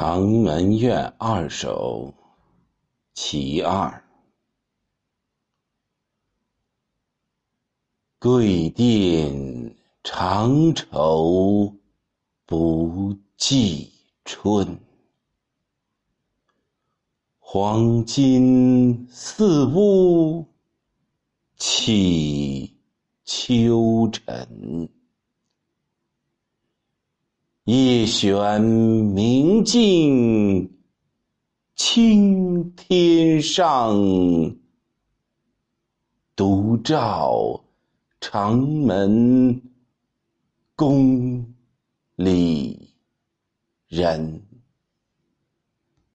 长门怨二首·其二。桂殿长愁不记春，黄金似乌起秋尘。夜悬明镜青天上，独照长门宫里人。